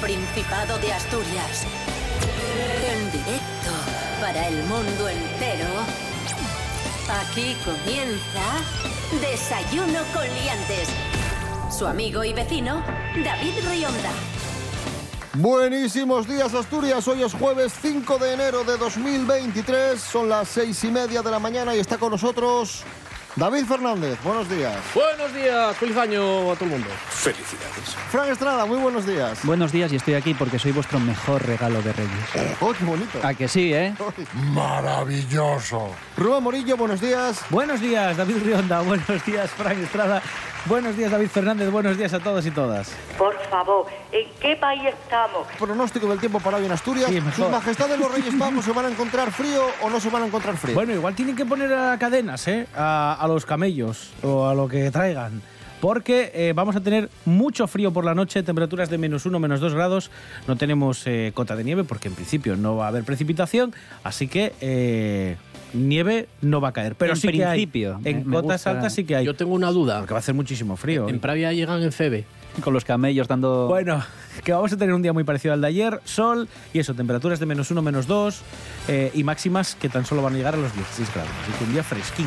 Principado de Asturias. En directo para el mundo entero. Aquí comienza Desayuno con Liantes. Su amigo y vecino, David Rionda. Buenísimos días Asturias, hoy es jueves 5 de enero de 2023, son las seis y media de la mañana y está con nosotros David Fernández, buenos días. Buenos días, feliz año a todo el mundo. Felicidades. Fran Estrada, muy buenos días. Buenos días y estoy aquí porque soy vuestro mejor regalo de Reyes. Oh, qué bonito. ¿A que sí, eh? Maravilloso. Rubén Morillo, buenos días. Buenos días, David Rionda. Buenos días, Frank Estrada. Buenos días, David Fernández. Buenos días a todos y todas. Por favor, ¿en qué país estamos? Pronóstico del tiempo para hoy en Asturias. Sí, mejor. ¿Sus majestades los Reyes Magos se van a encontrar frío o no se van a encontrar frío? Bueno, igual tienen que poner a cadenas, ¿eh? A, a los camellos o a lo que traigan. Porque eh, vamos a tener mucho frío por la noche, temperaturas de menos 1, menos 2 grados. No tenemos eh, cota de nieve porque en principio no va a haber precipitación. Así que eh, nieve no va a caer. Pero En sí que hay. principio, me- En me cotas gusta. altas sí que hay. Yo tengo una duda. Porque va a hacer muchísimo frío. En Pravia llegan en Febe. Con los camellos dando... Bueno, que vamos a tener un día muy parecido al de ayer, sol y eso, temperaturas de menos 1, menos 2 eh, y máximas que tan solo van a llegar a los 16 grados. Así que un día fresquín.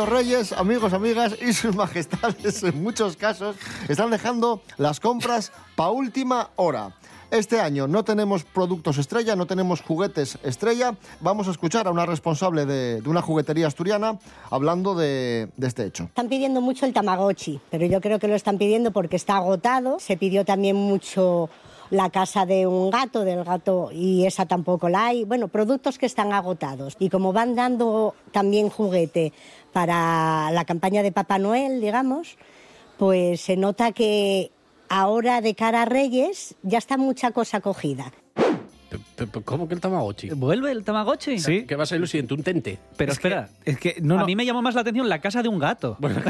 Los reyes, amigos, amigas, y sus majestades en muchos casos están dejando las compras pa' última hora. Este año no tenemos productos estrella, no tenemos juguetes estrella. Vamos a escuchar a una responsable de, una juguetería asturiana hablando de, de este hecho. Están pidiendo mucho el Tamagotchi, pero yo creo que lo están pidiendo porque está agotado. Se pidió también mucho la casa de un gato, del gato, y esa tampoco la hay. Bueno, productos que están agotados. Y como van dando también juguete para la campaña de Papá Noel, digamos, pues se nota que ahora de cara a Reyes ya está mucha cosa cogida. Pe- ¿Cómo que el Tamagotchi? ¿Vuelve el Tamagotchi? Sí. ¿Qué va a ser lo siguiente? ¿Un tente? Pero Es que- espera, es que no, no. a mí me llamó más la atención la casa de un gato. Bueno,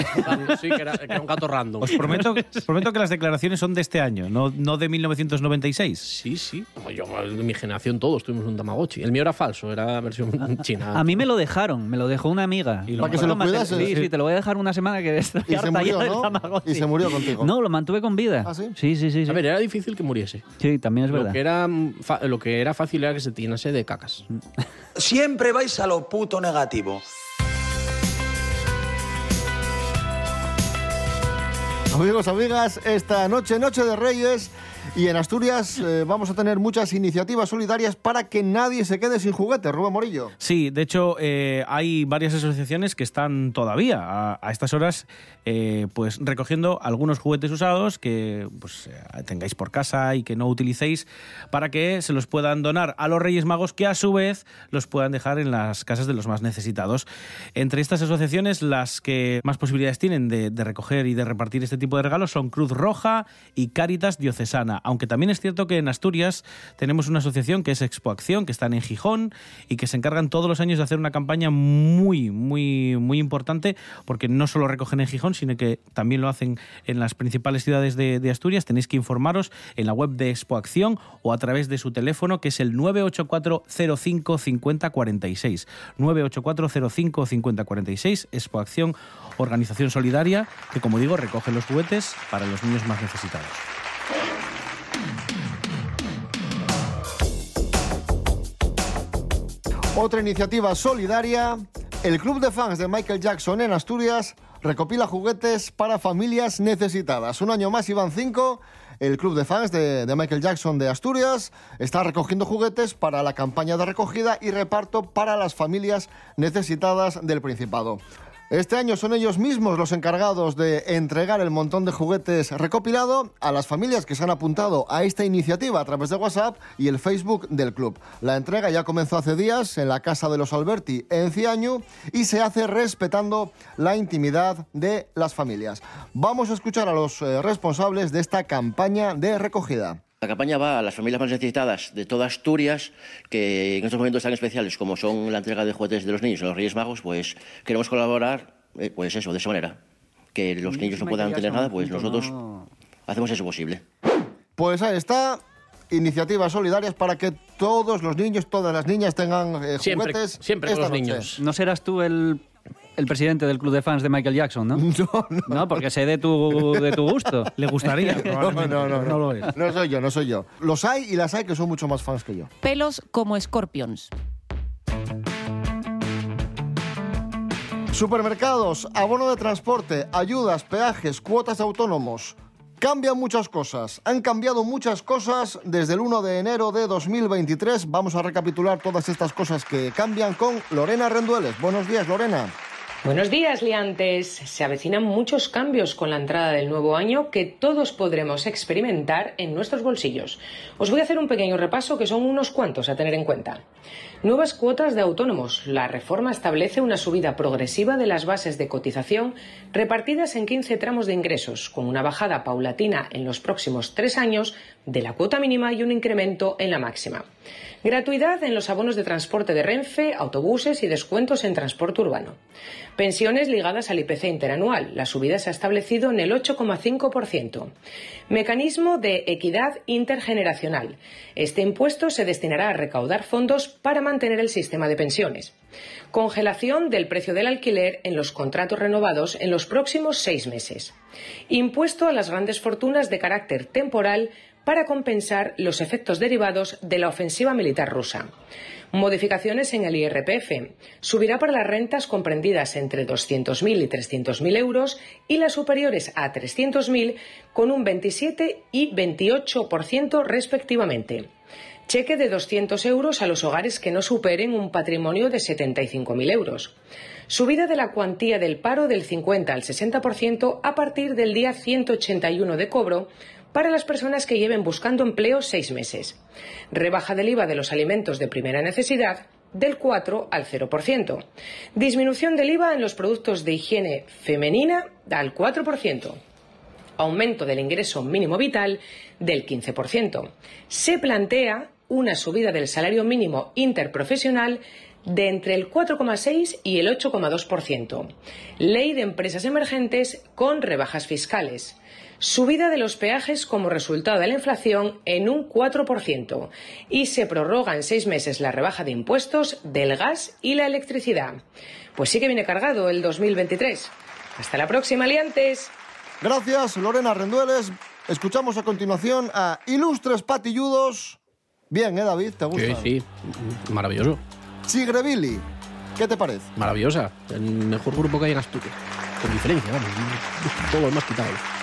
sí, que era, que era un gato random. Os prometo, os prometo que las declaraciones son de este año, no, no de 1996. Sí, sí. Como Yo, en mi generación todos tuvimos un Tamagotchi. El mío era falso, era versión china. A mí me lo dejaron, me lo dejó una amiga. Y lo Para que se lo cuidase. Sí, sí, te lo voy a dejar una semana que estoy Y se murió, ¿no? Tamagotchi. Y se murió contigo. No, lo mantuve con vida. ¿Ah, sí? Sí, sí, sí. sí. A ver, era difícil que muriese. Sí, también es Lo verdad. que, era, mm, fa- lo que era fácil era que se llenase de cacas. Siempre vais a lo puto negativo. Amigos, amigas, esta noche, Noche de Reyes, y en Asturias eh, vamos a tener muchas iniciativas solidarias para que nadie se quede sin juguetes. Rubén Morillo. Sí, de hecho eh, hay varias asociaciones que están todavía a, estas horas eh, pues recogiendo algunos juguetes usados que pues, tengáis por casa y que no utilicéis para que se los puedan donar a los Reyes Magos que a su vez los puedan dejar en las casas de los más necesitados. Entre estas asociaciones las que más posibilidades tienen de, de recoger y de repartir este tipo de regalos son Cruz Roja y Cáritas Diocesana, aunque también es cierto que en Asturias tenemos una asociación que es Expo Acción, que están en Gijón y que se encargan todos los años de hacer una campaña muy, muy, muy importante, porque no solo recogen en Gijón, sino que también lo hacen en las principales ciudades de, Asturias. Tenéis que informaros en la web de Expo Acción o a través de su teléfono, que es el 984 05 50 46. 984 05 50 46, Expo Acción, organización solidaria, que como digo, recoge los juguetes para los niños más necesitados. Otra iniciativa solidaria, el Club de Fans de Michael Jackson en Asturias recopila juguetes para familias necesitadas. Un año más y van cinco. El Club de Fans de, de Michael Jackson de Asturias está recogiendo juguetes para la campaña de recogida y reparto para las familias necesitadas del Principado. Este año son ellos mismos los encargados de entregar el montón de juguetes recopilado a las familias que se han apuntado a esta iniciativa a través de WhatsApp y el Facebook del club. La entrega ya comenzó hace días en la casa de los Alberti en Ciaño y se hace respetando la intimidad de las familias. Vamos a escuchar a los eh, responsables de esta campaña de recogida. La campaña va a las familias más necesitadas de toda Asturias, que en estos momentos tan especiales como son la entrega de juguetes de los niños y los Reyes Magos, pues queremos colaborar, eh, pues eso, de esa manera. Que los niños no puedan tener nada, pues nosotros hacemos eso posible. Pues ahí está. Iniciativas solidarias para que todos los niños, todas las niñas tengan eh, Siempre- juguetes. siempre con esta los noche. niños. No serás tú el, el presidente del club de fans de Michael Jackson, ¿no? No, no. No, porque sé de tu, de tu gusto. Le gustaría, No, no, no, pero no. lo es. No soy yo, no soy yo. Los hay y las hay que son mucho más fans que yo. Pelos como Scorpions. Supermercados, abono de transporte, ayudas, peajes, cuotas de autónomos. Cambian muchas cosas. Han cambiado muchas cosas desde el 1 de enero de 2023. Vamos a recapitular todas estas cosas que cambian con Lorena Rendueles. Buenos días, Lorena. Buenos días, liantes. Se avecinan muchos cambios con la entrada del nuevo año que todos podremos experimentar en nuestros bolsillos. Os voy a hacer un pequeño repaso que son unos cuantos a tener en cuenta. Nuevas cuotas de autónomos. La reforma establece una subida progresiva de las bases de cotización repartidas en 15 tramos de ingresos, con una bajada paulatina en los próximos tres años de la cuota mínima y un incremento en la máxima. Gratuidad en los abonos de transporte de Renfe, autobuses y descuentos en transporte urbano. Pensiones ligadas al IPC interanual. La subida se ha establecido en el 8,5%. Mecanismo de equidad intergeneracional. Este impuesto se destinará a recaudar fondos para mantener el sistema de pensiones. Congelación del precio del alquiler en los contratos renovados en los próximos seis meses. Impuesto a las grandes fortunas de carácter temporal para compensar los efectos derivados de la ofensiva militar rusa. Modificaciones en el IRPF. Subirá para las rentas comprendidas entre 200.000 y 300.000 euros y las superiores a 300.000 con un 27 y 28% respectivamente. Cheque de 200 euros a los hogares que no superen un patrimonio de 75.000 euros. Subida de la cuantía del paro del 50 al 60% a partir del día 181 de cobro para las personas que lleven buscando empleo seis meses. Rebaja del IVA de los alimentos de primera necesidad del 4 al 0%. Disminución del IVA en los productos de higiene femenina al 4%. Aumento del ingreso mínimo vital del 15%. Se plantea una subida del salario mínimo interprofesional de entre el 4,6 y el 8,2%. Ley de empresas emergentes con rebajas fiscales. Subida de los peajes como resultado de la inflación en un 4% y se prorroga en seis meses la rebaja de impuestos del gas y la electricidad. Pues sí que viene cargado el 2023. Hasta la próxima, liantes. Gracias, Lorena Rendueles. Escuchamos a continuación a Ilustres Patilludos. Bien, ¿eh, David? ¿Te gusta? Sí, sí. Maravilloso. Chigrevilli. ¿Qué te parece? Maravillosa. El mejor grupo que hay en Asturias. Con diferencia, vamos. Todo lo demás quitado.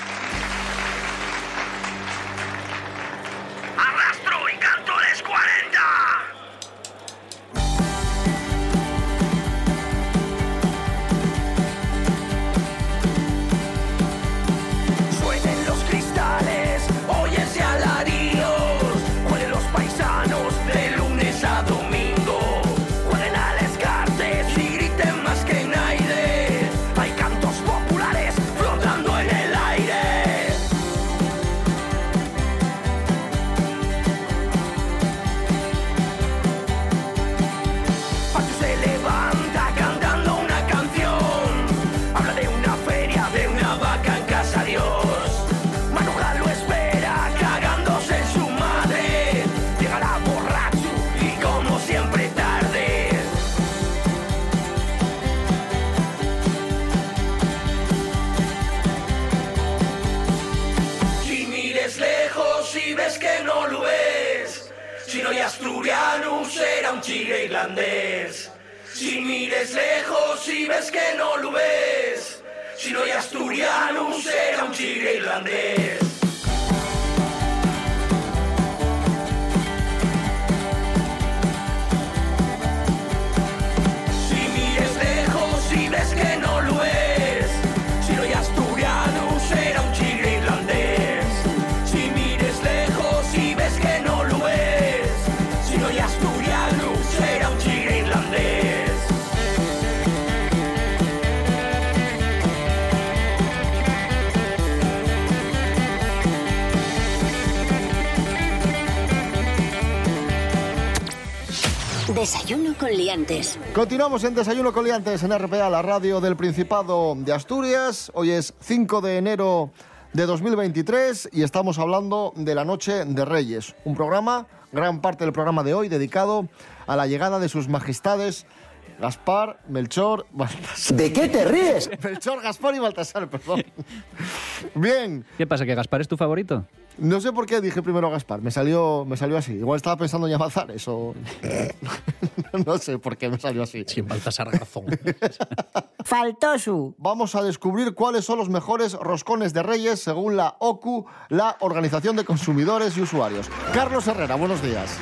Un chile irlandés. Si mires lejos y ves que no lo ves, si no hay asturiano será un chile irlandés. Desayuno con liantes. Continuamos en Desayuno con Liantes en RPA, la radio del Principado de Asturias. Hoy es 5 de enero de 2023 y estamos hablando de la Noche de Reyes. Un programa, gran parte del programa de hoy, dedicado a la llegada de sus majestades Gaspar, Melchor, Baltasar. ¿De qué te ríes? Melchor, Gaspar y Baltasar, perdón. Bien, ¿Qué pasa, que Gaspar es tu favorito? no sé por qué dije primero Gaspar, me salió, me salió así. Igual estaba pensando en Llamazares o... no sé por qué me salió así. Sin Baltasar Garzón. Faltó su. Vamos a descubrir cuáles son los mejores roscones de Reyes según la OCU, la Organización de Consumidores y Usuarios. Carlos Herrera, buenos días.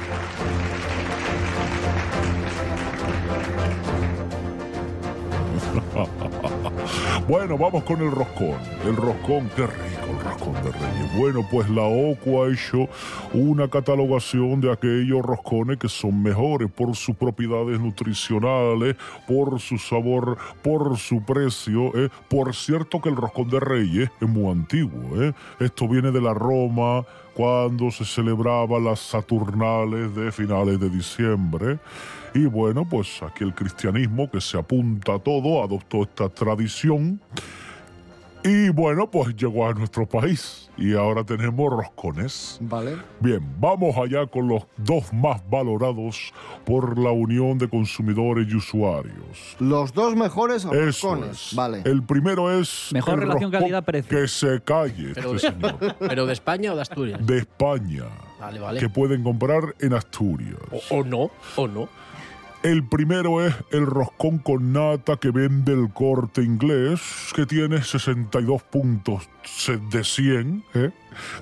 Bueno, vamos con el roscón. El roscón, qué rico el roscón de Reyes. Bueno, pues la OCU ha hecho una catalogación de aquellos roscones que son mejores por sus propiedades nutricionales, por su sabor, por su precio. ¿eh? Por cierto que el roscón de Reyes es muy antiguo. ¿eh? Esto viene de la Roma cuando se celebraban las Saturnales de finales de diciembre. Y bueno, pues aquí el cristianismo que se apunta a todo adoptó esta tradición. Y bueno, pues llegó a nuestro país y ahora tenemos roscones. Vale. Bien, vamos allá con los dos más valorados por la Unión de Consumidores y Usuarios. Los dos mejores Eso roscones. es. Vale. El primero es. Mejor el relación calidad-precio. Que se calle, Pero, este señor. pero de España o de Asturias. De España. Vale, vale. Que pueden comprar en Asturias. O, o no, o no. El primero es el roscón con nata que vende el corte inglés, que tiene 62 puntos de 100, ¿eh?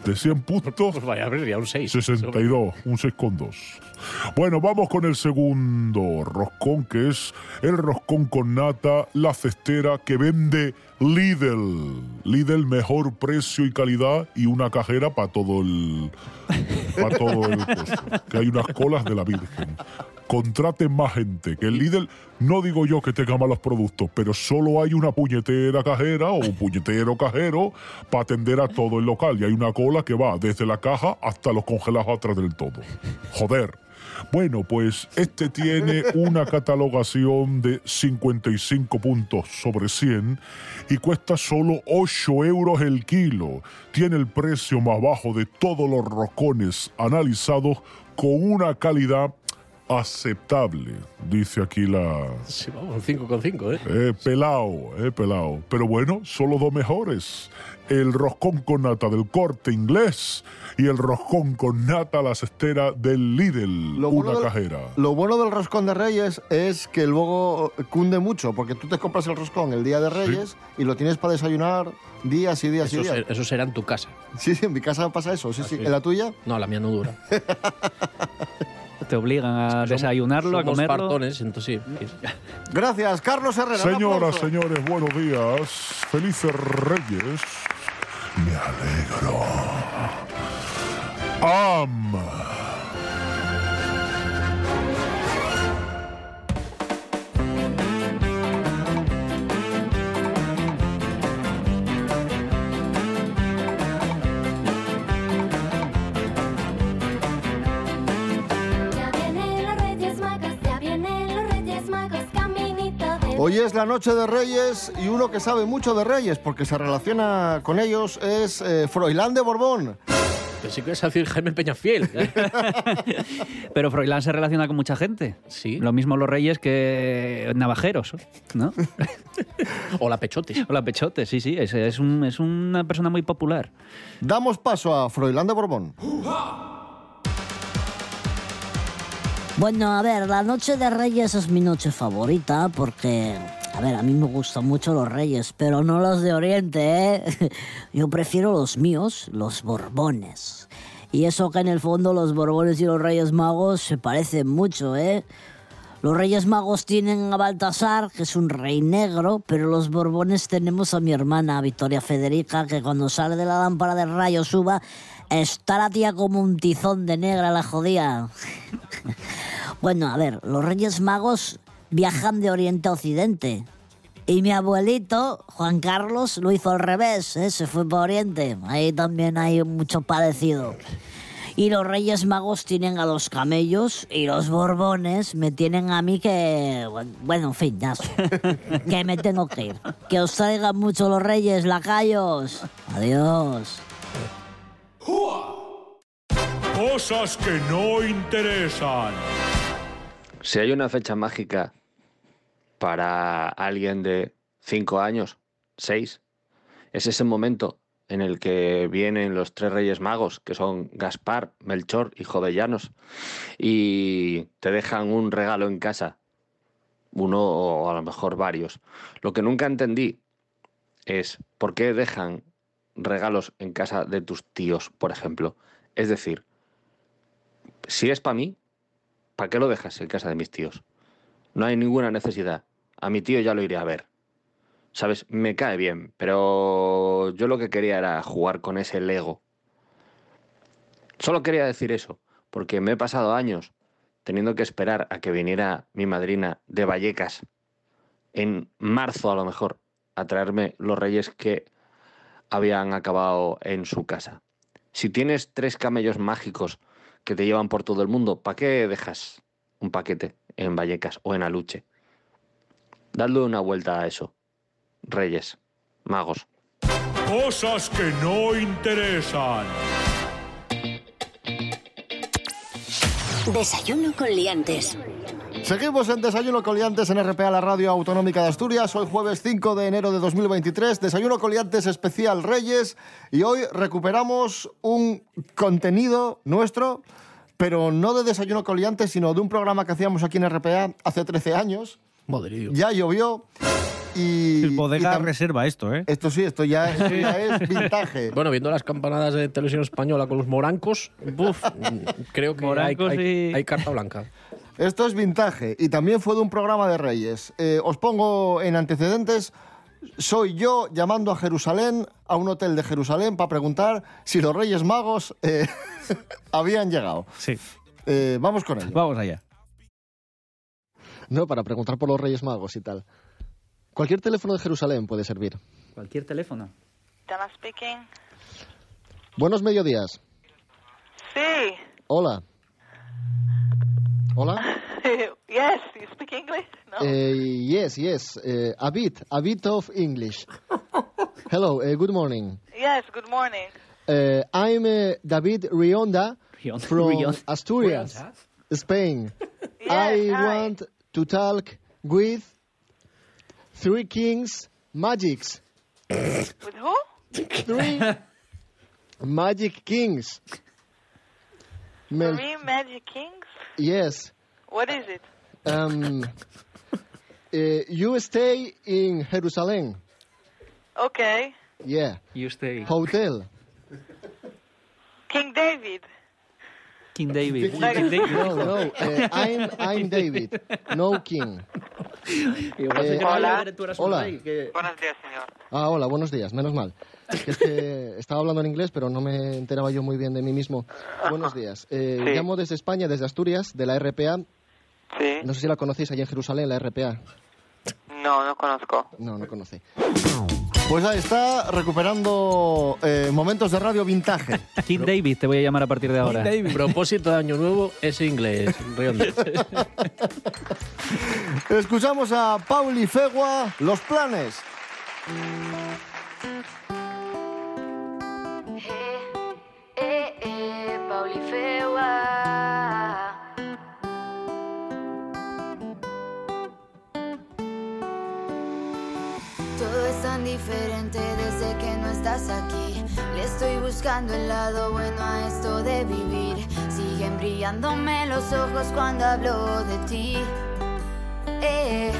De 100 puntos, Pues vaya, habría un 6. 62, un 6,2. Bueno, vamos con el segundo roscón, que es el roscón con nata, la cestera que vende Lidl. Lidl, mejor precio y calidad y una cajera para todo el. Para todo el coso. Que hay unas colas de la Virgen. Contraten más gente. Que el Lidl, no digo yo que tenga malos productos, pero solo hay una puñetera cajera o un puñetero cajero para atender a todo el local. Y hay una cola que va desde la caja hasta los congelados atrás del todo. Joder. Bueno, pues este tiene una catalogación de 55 puntos sobre 100 y cuesta solo 8 euros el kilo. Tiene el precio más bajo de todos los roscones analizados con una calidad aceptable, dice aquí la... Sí, vamos, un 5 con 5, ¿eh? Eh, pelao, eh, pelao. Pero bueno, solo dos mejores. El roscón con nata del corte inglés y el roscón con nata la cestera del Lidl, Lo una bueno del- cajera. Lo bueno del roscón de Reyes es que luego cunde mucho, porque tú te compras el roscón el día de Reyes y lo tienes para desayunar días y días y Eso, días. ser- eso será en tu casa. Sí, sí, en mi casa pasa eso, sí, sí. sí. ¿En la tuya? No, la mía no dura. Te obligan a desayunarlo, a comerlo. partones, entonces sí. Gracias, Carlos Herrera. Señoras, señores, buenos días. Felices Reyes. Me alegro. Am. Hoy es la noche de Reyes y uno que sabe mucho de Reyes porque se relaciona con ellos es eh, Froilán de Borbón. Pensé que ibas a decir Jaime Peñafiel. Pero Froilán se relaciona con mucha gente. Sí. Lo mismo los reyes que navajeros, ¿no? o la Pechote. O la Pechote, sí, sí. Es, es, un- es una persona muy popular. Damos paso a Froilán de Borbón. Bueno, a ver, la noche de Reyes es mi noche favorita porque, a ver, a mí me gustan mucho los Reyes, pero no los de Oriente, ¿eh? Yo prefiero los míos, los Borbones. Y eso que en el fondo los Borbones y los Reyes Magos se parecen mucho, ¿eh? Los Reyes Magos tienen a Baltasar, que es un rey negro, pero los Borbones tenemos a mi hermana, Victoria Federica, que cuando sale de la lámpara de rayos uva, está la tía como un tizón de negra, la jodía. bueno, a ver, los Reyes Magos viajan de Oriente a Occidente. Y mi abuelito, Juan Carlos, lo hizo al revés, ¿eh? se fue para Oriente. Ahí también hay mucho parecido. Y los Reyes Magos tienen a los camellos y los Borbones me tienen a mí que... Bueno, en fin, ya. que me tengo que ir. Que os traigan mucho los Reyes, lacayos. Adiós. Cosas que no interesan. Si hay una fecha mágica para alguien de 5 años, 6, es ese momento en el que vienen los tres reyes magos, que son Gaspar, Melchor y Jovellanos, y te dejan un regalo en casa, uno o a lo mejor varios. Lo que nunca entendí es por qué dejan regalos en casa de tus tíos, por ejemplo. Es decir, si es para mí, ¿para qué lo dejas en casa de mis tíos? No hay ninguna necesidad. A mi tío ya lo iré a ver. ¿Sabes? Me cae bien, pero yo lo que quería era jugar con ese Lego. Solo quería decir eso, porque me he pasado años teniendo que esperar a que viniera mi madrina de Vallecas, en marzo a lo mejor, a traerme los reyes que habían acabado en su casa. Si tienes tres camellos mágicos que te llevan por todo el mundo, ¿para qué dejas un paquete en Vallecas o en Aluche? Dadle una vuelta a eso. Reyes, magos. Cosas que no interesan. Desayuno con liantes. Seguimos en Desayuno Coliantes en RPA, la radio autonómica de Asturias. Hoy jueves 5 de enero de 2023. Desayuno Coliantes especial Reyes. Y hoy recuperamos un contenido nuestro, pero no de Desayuno Coliantes, sino de un programa que hacíamos aquí en RPA hace 13 años. Madre. Ya llovió. Y, El bodega y reserva esto, ¿eh? Esto sí, esto ya, esto ya es vintage. Bueno, viendo las campanadas de televisión española con los morancos, buf, creo que hay, Morancos hay- y- hay carta blanca. Esto es vintage y también fue de un programa de Reyes. Eh, os pongo en antecedentes. Soy yo llamando a Jerusalén, a un hotel de Jerusalén, para preguntar si los Reyes Magos eh, habían llegado. Sí. Eh, vamos con ello. Vamos allá. No, para preguntar por los Reyes Magos y tal. Cualquier teléfono de Jerusalén puede servir. Cualquier teléfono. Dana speaking. Buenos mediodías. Sí. Hola. Hola. yes, you speak English? No. Eh, yes, yes. eh, a bit, a bit of English. Hello, eh, good morning. Yes, good morning. Uh, I'm uh, David Rionda Rionda. from Rionda. Asturias, Rionda. Spain. Yes, I hi. want to talk with Three Kings Magics. With who? Three Magic Kings. Mel- Three Magic Kings? yes. What is it? Um, uh, you stay in Jerusalem. Okay. Yeah. You stay. Hotel. King David. King David. King David. No, no. uh, I'm, I'm David, no king. Eh, hola. Hola. Buenos días, señor. Ah, hola, buenos días, menos mal. Que Es que estaba hablando en inglés, pero no me enteraba yo muy bien de mí mismo. Buenos días. Eh, Sí. Llamo desde España, desde Asturias, de la RPA. Sí. No sé si la conocéis allí en Jerusalén, la RPA. No, no conozco. No, no conoce. Pues ahí está, recuperando eh, momentos de radio vintage. King David te voy a llamar a partir de ahora. Propósito de año nuevo es inglés. Escuchamos a Pauli Fegua, Los Planes. Le estoy buscando el lado bueno a esto de vivir. Siguen brillándome los ojos cuando hablo de ti. Eh.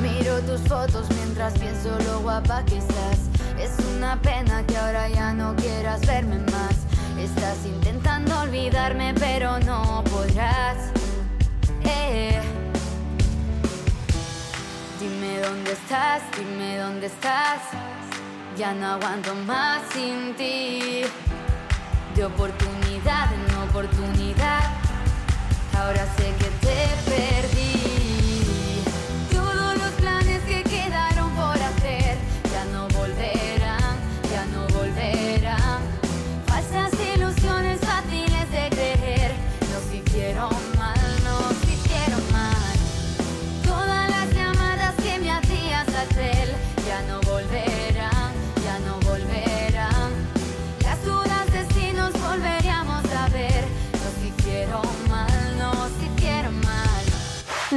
Miro tus fotos mientras pienso lo guapa que estás. Es una pena que ahora ya no quieras verme más. Estás intentando olvidarme, pero no podrás. Eh. Dime dónde estás, dime dónde estás. Ya no aguanto más sin ti. De oportunidad en oportunidad. Ahora sé que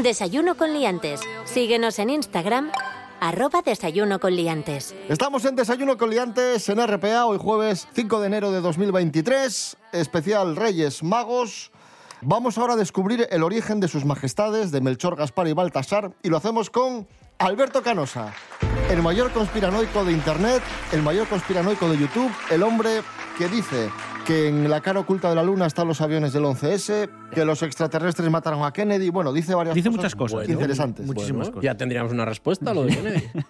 Desayuno con liantes. Síguenos en Instagram, arroba desayuno con liantes. Estamos en Desayuno con Liantes en RPA, hoy jueves 5 de enero de 2023, especial Reyes Magos. Vamos ahora a descubrir el origen de sus majestades, de Melchor, Gaspar y Baltasar, y lo hacemos con Alberto Canosa, el mayor conspiranoico de Internet, el mayor conspiranoico de YouTube, el hombre que dice que en la cara oculta de la Luna están los aviones del 11S, que los extraterrestres mataron a Kennedy, bueno, dice varias Dice cosas, muchas cosas. Bueno, interesantes. Muchísimas Bueno, Ya tendríamos una respuesta a lo de Kennedy.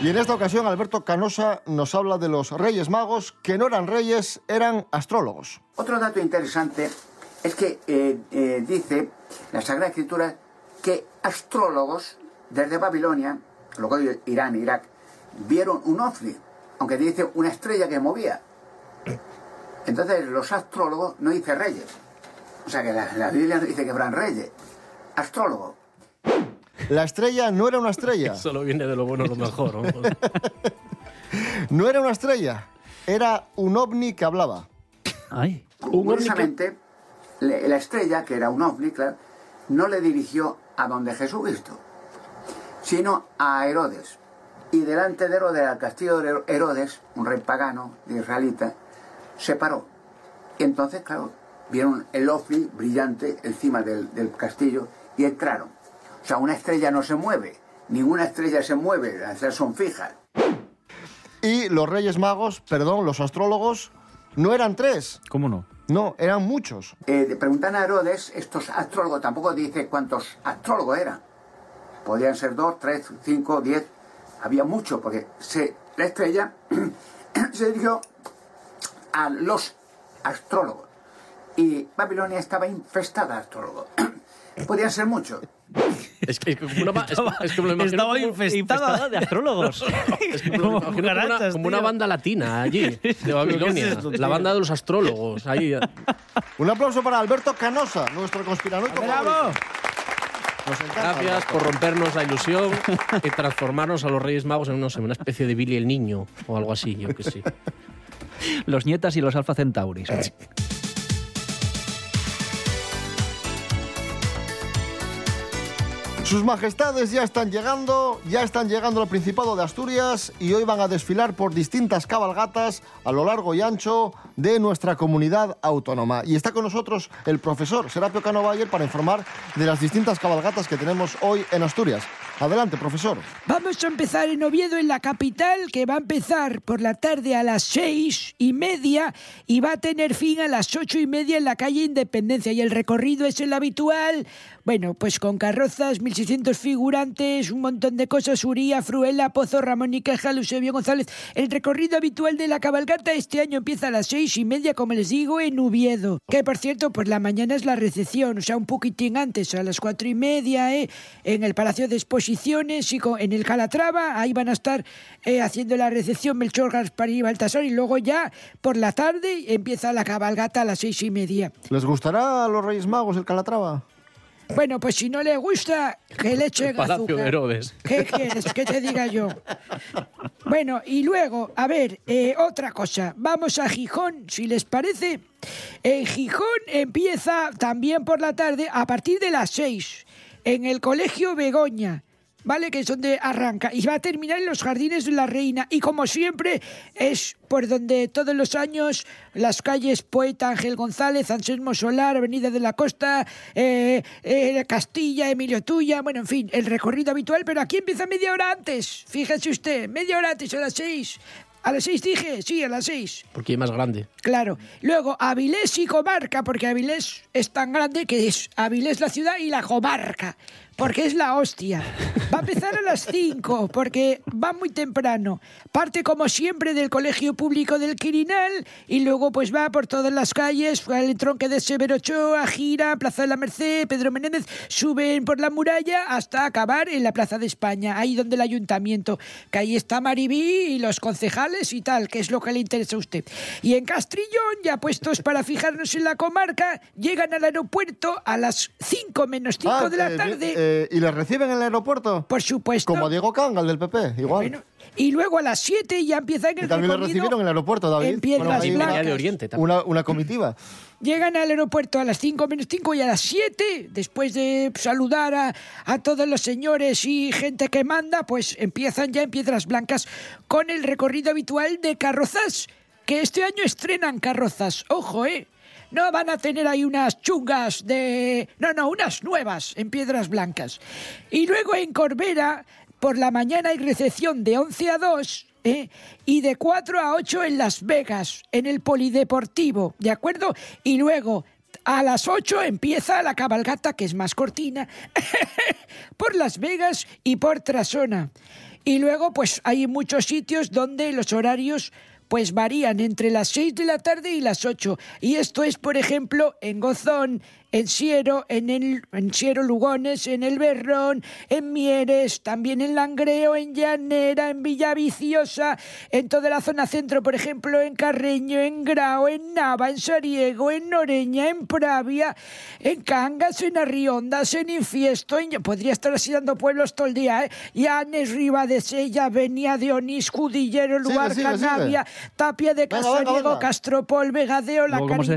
Y en esta ocasión Alberto Canosa nos habla de los Reyes Magos, que no eran reyes, eran astrólogos. Otro dato interesante es que eh, eh, dice la Sagrada Escritura que astrólogos desde Babilonia, luego de Irán, Irak, vieron un ovni, aunque dice una estrella que movía. Entonces los astrólogos no dice reyes. O sea que la, la Biblia no dice que fueran reyes. Astrólogo. La estrella no era una estrella. Solo viene de lo bueno lo mejor. ¿no? No era una estrella, era un ovni que hablaba. Ay. Curiosamente, la estrella, que era un ovni, claro, no le dirigió a donde Jesucristo, sino a Herodes. Y delante de Herodes, al castillo de Herodes, un rey pagano de israelita, se paró. Y entonces, claro, vieron el ovni brillante encima del, del castillo y entraron. O sea, una estrella no se mueve, ninguna estrella se mueve, las estrellas son fijas. Y los Reyes Magos, perdón, los astrólogos, no eran tres. ¿Cómo no? No, eran muchos. Eh, preguntan a Herodes, estos astrólogos, tampoco dice cuántos astrólogos eran. Podían ser dos, tres, cinco, diez. Había mucho, porque se, la estrella se dirigió a los astrólogos. Y Babilonia estaba infestada de astrólogos. Podían ser muchos. Es que, es como una, ba- es, que me lo imagino Estaba como- infestada de astrólogos. Es que me lo imagino como una, como una banda latina allí, de Babilonia. ¿Qué es esto, la banda de los astrólogos. Ahí. Un aplauso para Alberto Canosa, nuestro conspiranoico ¡Bravo! Gracias por rompernos la ilusión y transformarnos a los Reyes Magos en no sé, una especie de Billy el Niño o algo así, yo que sí. Los nietas y los alfa centauris. Sus majestades ya están llegando, ya están llegando al Principado de Asturias y hoy van a desfilar por distintas cabalgatas a lo largo y ancho de nuestra comunidad autónoma. Y está con nosotros el profesor Serapio Cano Bayer para informar de las distintas cabalgatas que tenemos hoy en Asturias. Adelante, profesor. Vamos a empezar en Oviedo, en la capital, que va a empezar por la tarde a las seis y media y va a tener fin a las ocho y media en la calle Independencia. Y el recorrido es el habitual, bueno, pues con carrozas, 1.600 figurantes, un montón de cosas, Uría, Fruela, Pozo, Ramón y Queja, Eusebio González. El recorrido habitual de la cabalgata este año empieza a las seis y media, como les digo, en Oviedo. Que, por cierto, por la mañana es la recepción, o sea, un poquitín antes, a las cuatro y media, ¿eh? en el Palacio de Exposiciones y en el Calatrava. Ahí van a estar eh, haciendo la recepción Melchor, Gaspar y Baltasar. Y luego ya, por la tarde, empieza la cabalgata a las seis y media. ¿Les gustará a los Reyes Magos el Calatrava? Bueno, pues si no le gusta, que le echen Palacio azúcar. de Herodes. ¿Qué quieres que te diga yo? Bueno, y luego, a ver, eh, otra cosa. Vamos a Gijón, si les parece. En Gijón empieza también por la tarde a partir de las seis, en el Colegio Begoña. ¿Vale? Que es donde arranca. Y va a terminar en los Jardines de la Reina. Y como siempre, es por donde todos los años las calles Poeta Ángel González, Anselmo Solar, Avenida de la Costa, eh, eh, Castilla, Emilio Tuya, bueno, en fin, el recorrido habitual, pero aquí empieza media hora antes. Fíjese usted, media hora antes, a las seis. ¿A las seis dije? Sí, a las seis. Porque es más grande. Claro. Luego, Avilés y comarca, porque Avilés es tan grande que es Avilés la ciudad y la comarca, porque es la hostia. Va a empezar a las 5, porque va muy temprano. Parte, como siempre, del Colegio Público del Quirinal y luego pues va por todas las calles, el tronque de Severo Ochoa, gira, Plaza de la Merced, Pedro Menéndez, suben por la muralla hasta acabar en la Plaza de España, ahí donde el ayuntamiento, que ahí está Maribí y los concejales y tal, que es lo que le interesa a usted. Y en Castrillón, ya puestos para fijarnos en la comarca, llegan al aeropuerto a las 5 menos 5 Ah, de la eh, tarde. Eh, ¿Y les reciben en el aeropuerto? Por supuesto. Como Diego Cangal del PP, igual. Bueno, Y luego a las 7 ya empiezan el también le recorrido recibieron en el aeropuerto, David. en Piedras Blancas. de Oriente también. Una, una comitiva. Llegan al aeropuerto a las 5 menos 5 y a las 7, después de saludar a, a todos los señores y gente que manda, pues empiezan ya en Piedras Blancas con el recorrido habitual de carrozas, que este año estrenan carrozas. Ojo, ¿eh? No van a tener ahí unas chungas de... No, no, unas nuevas en Piedras Blancas. Y luego en Corbera, por la mañana hay recepción de 11 a 2 ¿eh? y de 4 a 8 en Las Vegas, en el Polideportivo, ¿de acuerdo? Y luego a las 8 empieza la cabalgata, que es más cortina, por Las Vegas y por Trasona. Y luego, pues hay muchos sitios donde los horarios pues varían entre las 6 de la tarde y las 8. Y esto es, por ejemplo, en Gozón, en Siero, en, el, en Siero Lugones, en El Berrón, en Mieres, también en Langreo, en Llanera, en Villaviciosa, en toda la zona centro, por ejemplo, en Carreño, en Grao, en Nava, en Sariego, en Noreña, en Pravia, en Cangas, en Arriondas, en Infiesto, en... podría estar así dando pueblos todo el día, ¿eh? Llanes, Ribadesella, Benia de Onís, Judillero, Luar, sigue, sigue. Canavia, Tapia de Casariego. Castropol, Vegadeo, La ¿cómo se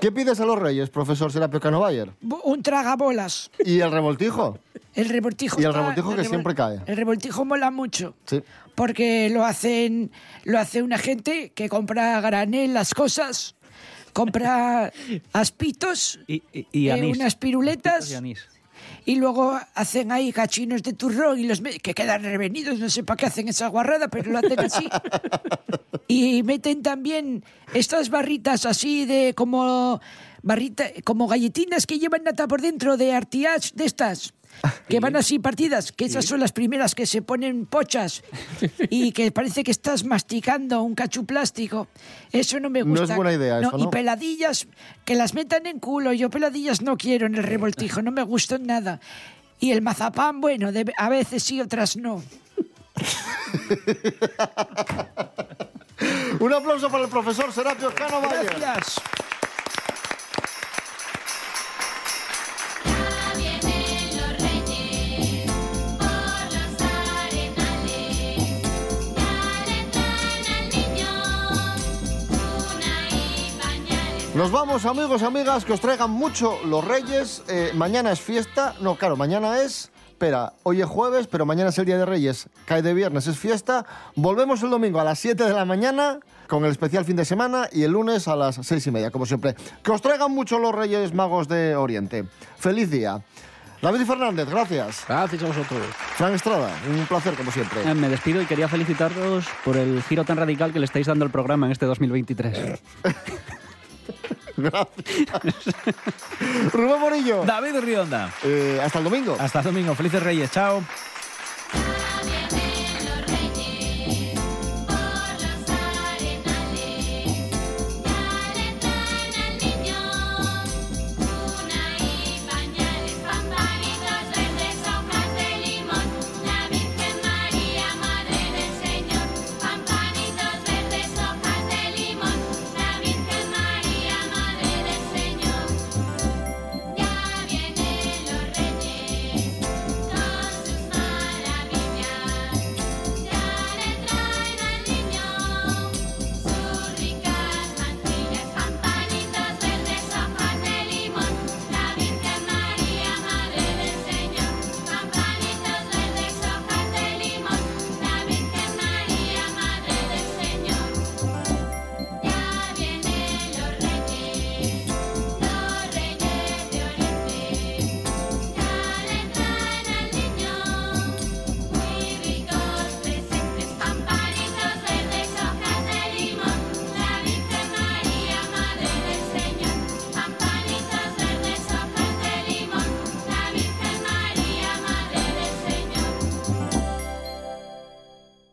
¿Qué pides a los reyes, profesor Serapio Cano Bayer? un tragabolas. ¿Y el revoltijo? El revoltijo. Y el está- revoltijo que revol- siempre cae. El revoltijo mola mucho. Sí. Porque lo hacen, lo hace una gente que compra a granel las cosas, compra aspitos, Y, y, y eh, unas piruletas Y anís. Y luego hacen ahí cachinos de turrón y los que quedan revenidos, no sé para qué hacen esa guarrada, pero lo hacen así. y meten también estas barritas así de como barrita, como galletinas que llevan nata por dentro de artiach de estas. Que van así partidas, que esas son las primeras que se ponen pochas y que parece que estás masticando un cacho plástico. Eso no me No es gusta. buena idea eso, Y peladillas, que las metan en culo. Yo peladillas no quiero en el revoltijo, no me gustan nada. Y el mazapán, bueno, de- a veces sí, otras no. Un aplauso para el profesor Serapio Cano. Gracias. Nos vamos, amigos, amigas, que os traigan mucho los Reyes. Eh, mañana es fiesta. No, claro, mañana es. Espera, hoy es jueves, pero mañana es el Día de Reyes. Cae de viernes, es fiesta. Volvemos el domingo a las 7 de la mañana con el especial fin de semana y el lunes a las 6 y media, como siempre. Que os traigan mucho los Reyes Magos de Oriente. Feliz día. David Fernández, gracias. Gracias a vosotros. Fran Estrada, un placer, como siempre. Eh, Me despido y quería felicitaros por el giro tan radical que le estáis dando al programa en este 2023. Gracias. Rubén Morillo. David Rionda. Eh, hasta el domingo. Hasta el domingo. Felices Reyes. Chao.